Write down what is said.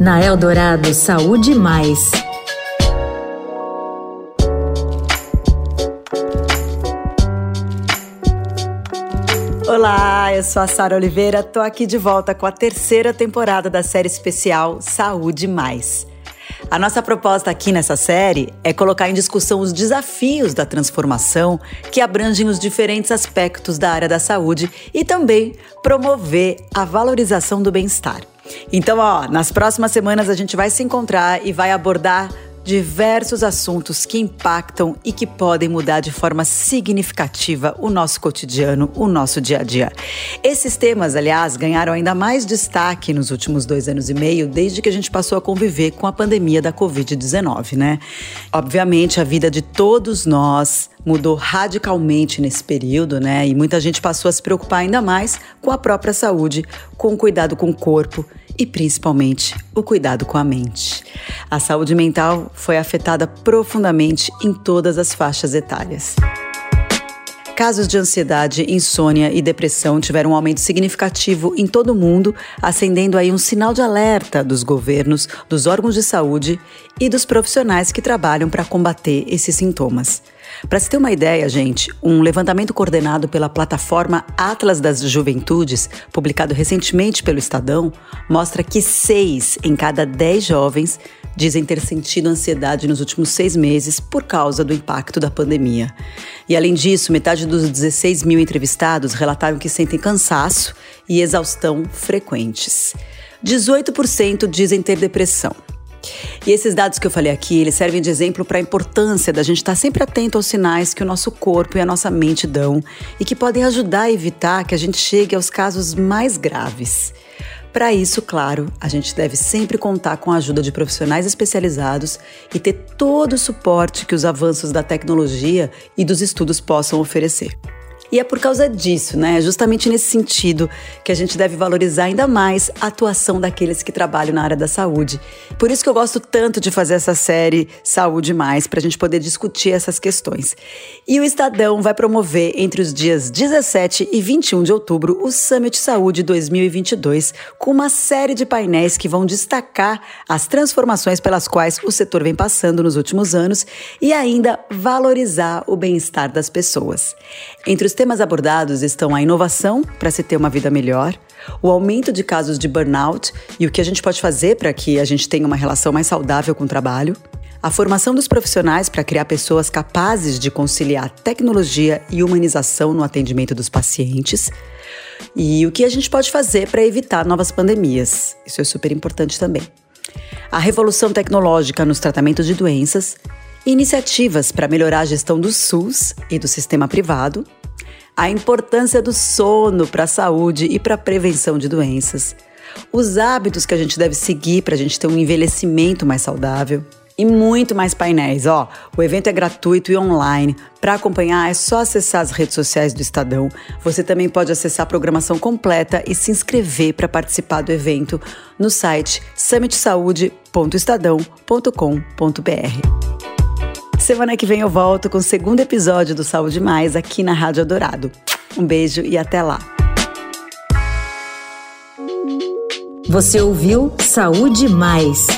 Na Eldorado Saúde Mais. Olá, eu sou a Sara Oliveira, tô aqui de volta com a terceira temporada da série especial Saúde Mais. A nossa proposta aqui nessa série é colocar em discussão os desafios da transformação que abrangem os diferentes aspectos da área da saúde e também promover a valorização do bem-estar. Então, ó, nas próximas semanas a gente vai se encontrar e vai abordar diversos assuntos que impactam e que podem mudar de forma significativa o nosso cotidiano, o nosso dia a dia. Esses temas, aliás, ganharam ainda mais destaque nos últimos dois anos e meio, desde que a gente passou a conviver com a pandemia da Covid-19, né? Obviamente, a vida de todos nós mudou radicalmente nesse período, né? E muita gente passou a se preocupar ainda mais com a própria saúde, com o cuidado com o corpo e principalmente o cuidado com a mente. A saúde mental foi afetada profundamente em todas as faixas etárias. Casos de ansiedade, insônia e depressão tiveram um aumento significativo em todo o mundo, acendendo aí um sinal de alerta dos governos, dos órgãos de saúde e dos profissionais que trabalham para combater esses sintomas. Para se ter uma ideia, gente, um levantamento coordenado pela plataforma Atlas das Juventudes, publicado recentemente pelo Estadão, mostra que seis em cada dez jovens dizem ter sentido ansiedade nos últimos seis meses por causa do impacto da pandemia. E além disso, metade dos 16 mil entrevistados relataram que sentem cansaço e exaustão frequentes. 18% dizem ter depressão. E esses dados que eu falei aqui, eles servem de exemplo para a importância da gente estar tá sempre atento aos sinais que o nosso corpo e a nossa mente dão e que podem ajudar a evitar que a gente chegue aos casos mais graves. Para isso, claro, a gente deve sempre contar com a ajuda de profissionais especializados e ter todo o suporte que os avanços da tecnologia e dos estudos possam oferecer. E é por causa disso, né? Justamente nesse sentido que a gente deve valorizar ainda mais a atuação daqueles que trabalham na área da saúde. Por isso que eu gosto tanto de fazer essa série Saúde Mais, para a gente poder discutir essas questões. E o Estadão vai promover entre os dias 17 e 21 de outubro o Summit Saúde 2022, com uma série de painéis que vão destacar as transformações pelas quais o setor vem passando nos últimos anos e ainda valorizar o bem-estar das pessoas. Entre os temas abordados estão a inovação para se ter uma vida melhor, o aumento de casos de burnout e o que a gente pode fazer para que a gente tenha uma relação mais saudável com o trabalho, a formação dos profissionais para criar pessoas capazes de conciliar tecnologia e humanização no atendimento dos pacientes, e o que a gente pode fazer para evitar novas pandemias. Isso é super importante também. A revolução tecnológica nos tratamentos de doenças, iniciativas para melhorar a gestão do SUS e do sistema privado, a importância do sono para a saúde e para a prevenção de doenças, os hábitos que a gente deve seguir para a gente ter um envelhecimento mais saudável e muito mais painéis. Ó, o evento é gratuito e online. Para acompanhar é só acessar as redes sociais do Estadão. Você também pode acessar a programação completa e se inscrever para participar do evento no site summitsaude.estadão.com.br. Semana que vem eu volto com o segundo episódio do Saúde Mais aqui na Rádio Adorado. Um beijo e até lá. Você ouviu Saúde Mais.